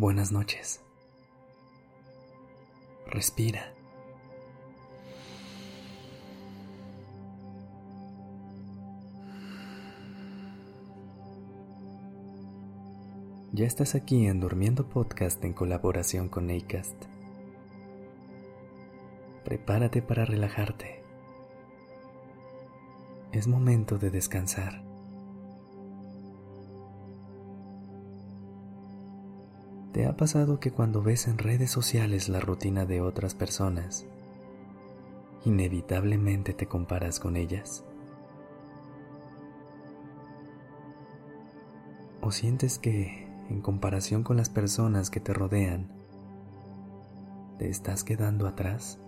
Buenas noches. Respira. Ya estás aquí en Durmiendo Podcast en colaboración con Acast. Prepárate para relajarte. Es momento de descansar. ¿Te ha pasado que cuando ves en redes sociales la rutina de otras personas, inevitablemente te comparas con ellas? ¿O sientes que, en comparación con las personas que te rodean, te estás quedando atrás?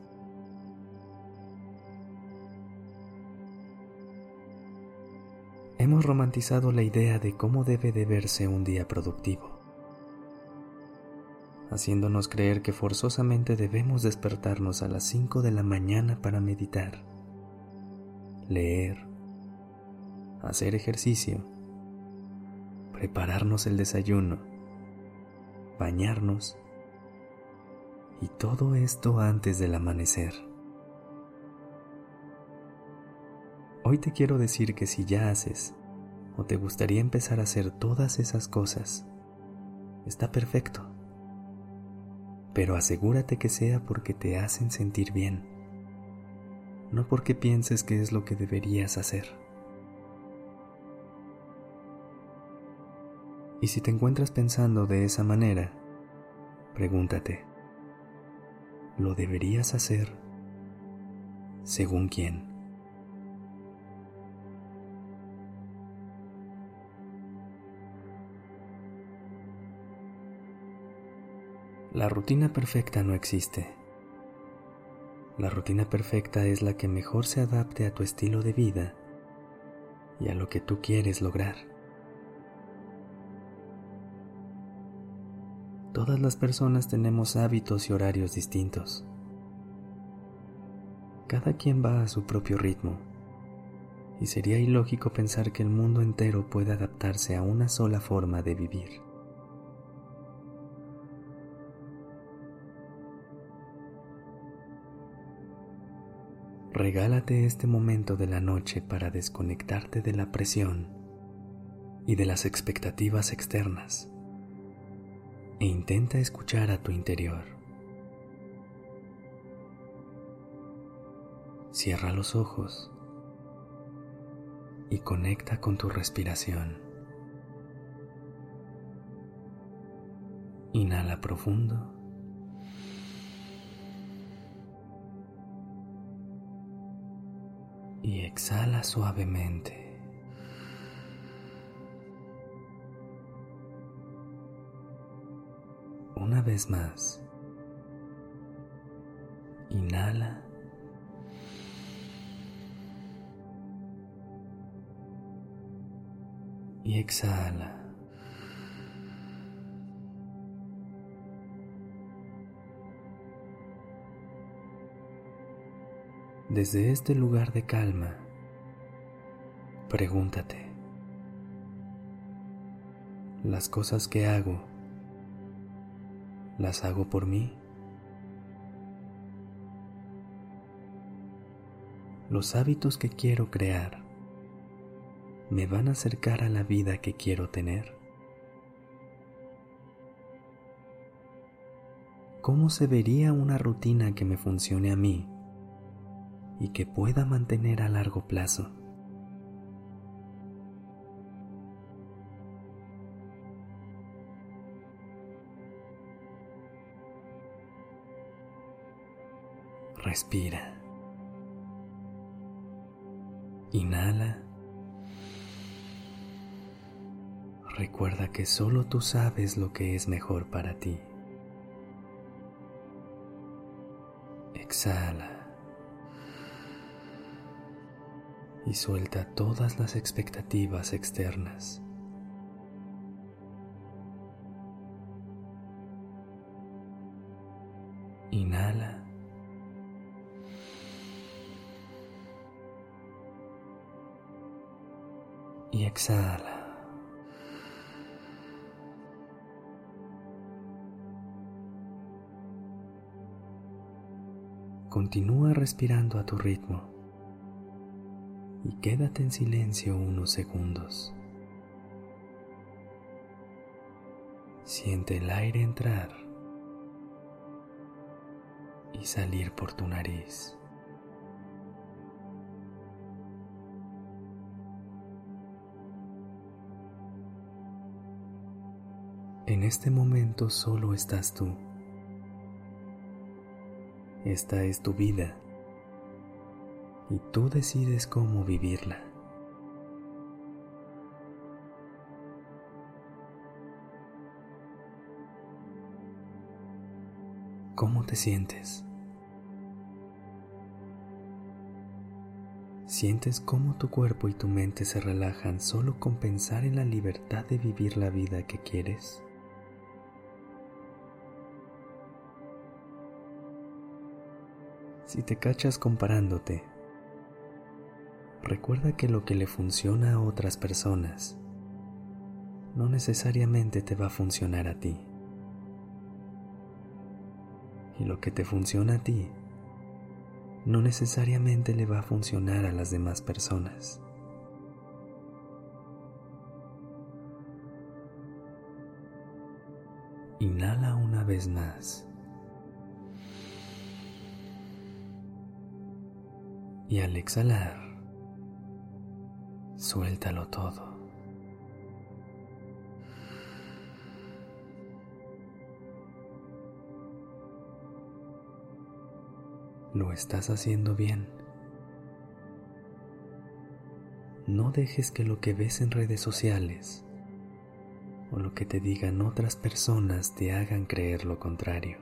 Hemos romantizado la idea de cómo debe de verse un día productivo haciéndonos creer que forzosamente debemos despertarnos a las 5 de la mañana para meditar, leer, hacer ejercicio, prepararnos el desayuno, bañarnos y todo esto antes del amanecer. Hoy te quiero decir que si ya haces o te gustaría empezar a hacer todas esas cosas, está perfecto pero asegúrate que sea porque te hacen sentir bien, no porque pienses que es lo que deberías hacer. Y si te encuentras pensando de esa manera, pregúntate, ¿lo deberías hacer según quién? La rutina perfecta no existe. La rutina perfecta es la que mejor se adapte a tu estilo de vida y a lo que tú quieres lograr. Todas las personas tenemos hábitos y horarios distintos. Cada quien va a su propio ritmo y sería ilógico pensar que el mundo entero puede adaptarse a una sola forma de vivir. Regálate este momento de la noche para desconectarte de la presión y de las expectativas externas e intenta escuchar a tu interior. Cierra los ojos y conecta con tu respiración. Inhala profundo. Y exhala suavemente. Una vez más, inhala. Y exhala. Desde este lugar de calma, pregúntate, ¿las cosas que hago, las hago por mí? Los hábitos que quiero crear me van a acercar a la vida que quiero tener. cómo se vería una rutina que me funcione a mí y que pueda mantener a largo plazo. Respira. Inhala. Recuerda que solo tú sabes lo que es mejor para ti. Exhala. Y suelta todas las expectativas externas. Inhala. y exhala. Continúa respirando a tu ritmo y quédate en silencio unos segundos. Siente el aire entrar y salir por tu nariz. En este momento solo estás tú. Esta es tu vida y tú decides cómo vivirla. ¿Cómo te sientes? ¿Sientes cómo tu cuerpo y tu mente se relajan solo con pensar en la libertad de vivir la vida que quieres? Si te cachas comparándote, recuerda que lo que le funciona a otras personas no necesariamente te va a funcionar a ti. Y lo que te funciona a ti no necesariamente le va a funcionar a las demás personas. Inhala una vez más. y al exhalar, suéltalo todo. Lo estás haciendo bien. No dejes que lo que ves en redes sociales o lo que te digan otras personas te hagan creer lo contrario.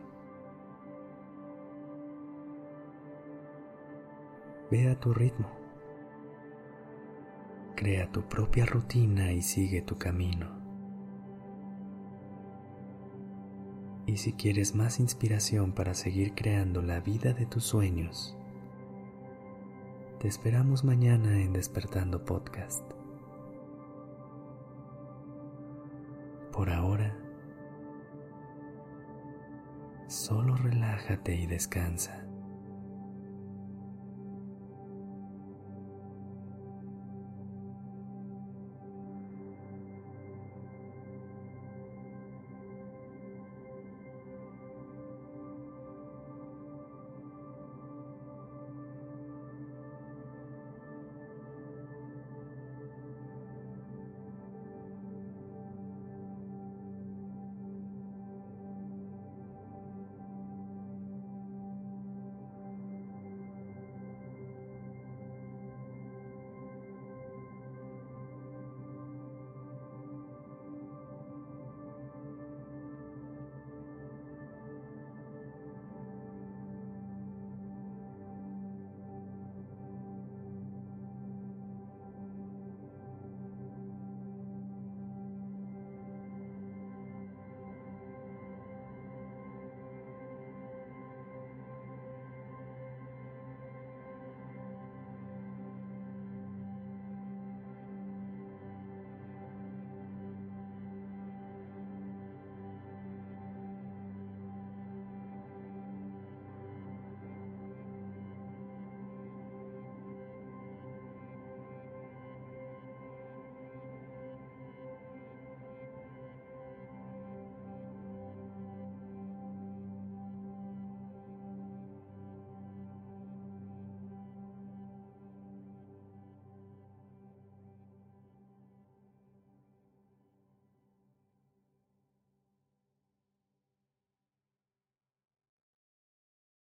Ve a tu ritmo. Crea tu propia rutina y sigue tu camino. Y si quieres más inspiración para seguir creando la vida de tus sueños, te esperamos mañana en Despertando Podcast. Por ahora, solo relájate y descansa.